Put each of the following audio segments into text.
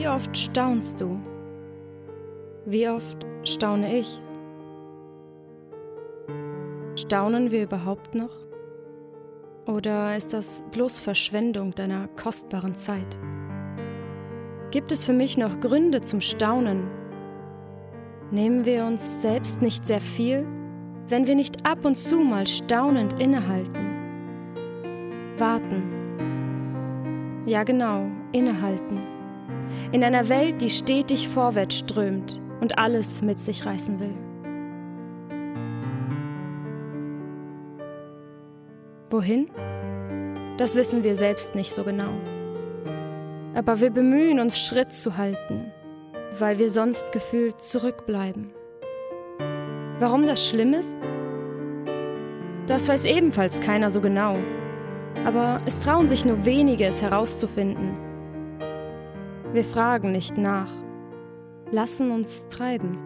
Wie oft staunst du? Wie oft staune ich? Staunen wir überhaupt noch? Oder ist das bloß Verschwendung deiner kostbaren Zeit? Gibt es für mich noch Gründe zum Staunen? Nehmen wir uns selbst nicht sehr viel, wenn wir nicht ab und zu mal staunend innehalten? Warten. Ja genau, innehalten. In einer Welt, die stetig vorwärts strömt und alles mit sich reißen will. Wohin? Das wissen wir selbst nicht so genau. Aber wir bemühen uns, Schritt zu halten, weil wir sonst gefühlt zurückbleiben. Warum das schlimm ist? Das weiß ebenfalls keiner so genau. Aber es trauen sich nur wenige, es herauszufinden. Wir fragen nicht nach, lassen uns treiben,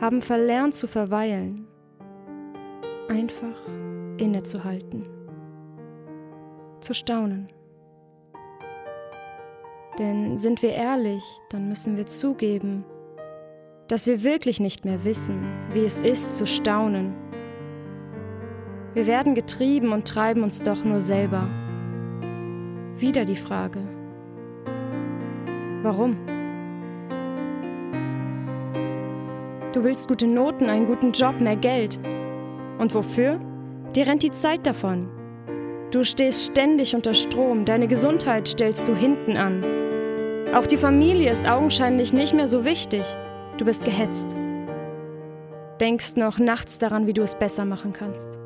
haben verlernt zu verweilen, einfach innezuhalten, zu staunen. Denn sind wir ehrlich, dann müssen wir zugeben, dass wir wirklich nicht mehr wissen, wie es ist zu staunen. Wir werden getrieben und treiben uns doch nur selber. Wieder die Frage, Warum? Du willst gute Noten, einen guten Job, mehr Geld. Und wofür? Dir rennt die Zeit davon. Du stehst ständig unter Strom, deine Gesundheit stellst du hinten an. Auch die Familie ist augenscheinlich nicht mehr so wichtig. Du bist gehetzt. Denkst noch nachts daran, wie du es besser machen kannst.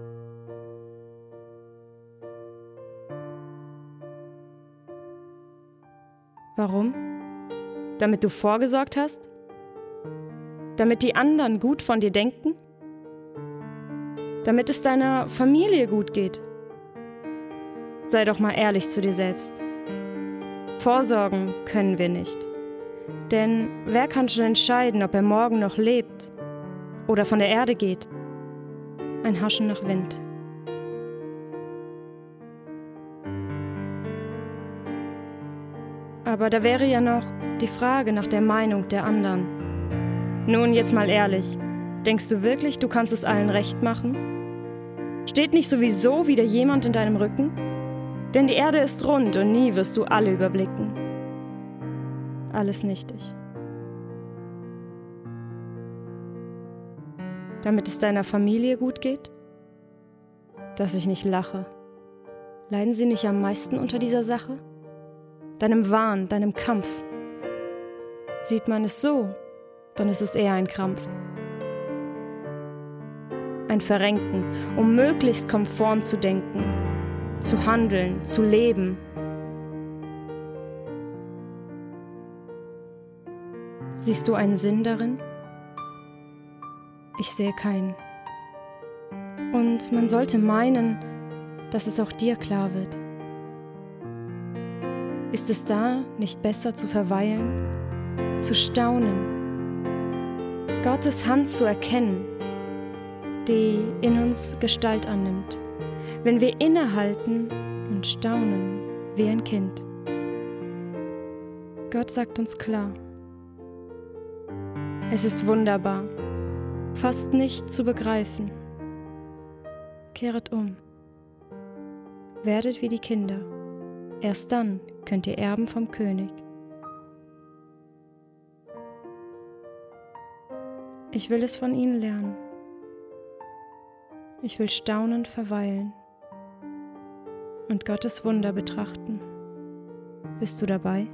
Warum? Damit du vorgesorgt hast? Damit die anderen gut von dir denken? Damit es deiner Familie gut geht? Sei doch mal ehrlich zu dir selbst. Vorsorgen können wir nicht. Denn wer kann schon entscheiden, ob er morgen noch lebt oder von der Erde geht? Ein Haschen nach Wind. Aber da wäre ja noch die Frage nach der Meinung der anderen. Nun jetzt mal ehrlich, denkst du wirklich, du kannst es allen recht machen? Steht nicht sowieso wieder jemand in deinem Rücken? Denn die Erde ist rund und nie wirst du alle überblicken. Alles nichtig. Damit es deiner Familie gut geht? Dass ich nicht lache. Leiden sie nicht am meisten unter dieser Sache? Deinem Wahn, deinem Kampf. Sieht man es so, dann ist es eher ein Krampf. Ein Verrenken, um möglichst konform zu denken, zu handeln, zu leben. Siehst du einen Sinn darin? Ich sehe keinen. Und man sollte meinen, dass es auch dir klar wird. Ist es da nicht besser zu verweilen, zu staunen, Gottes Hand zu erkennen, die in uns Gestalt annimmt, wenn wir innehalten und staunen wie ein Kind? Gott sagt uns klar, es ist wunderbar, fast nicht zu begreifen. Kehret um, werdet wie die Kinder. Erst dann könnt ihr erben vom König. Ich will es von ihnen lernen. Ich will staunend verweilen und Gottes Wunder betrachten. Bist du dabei?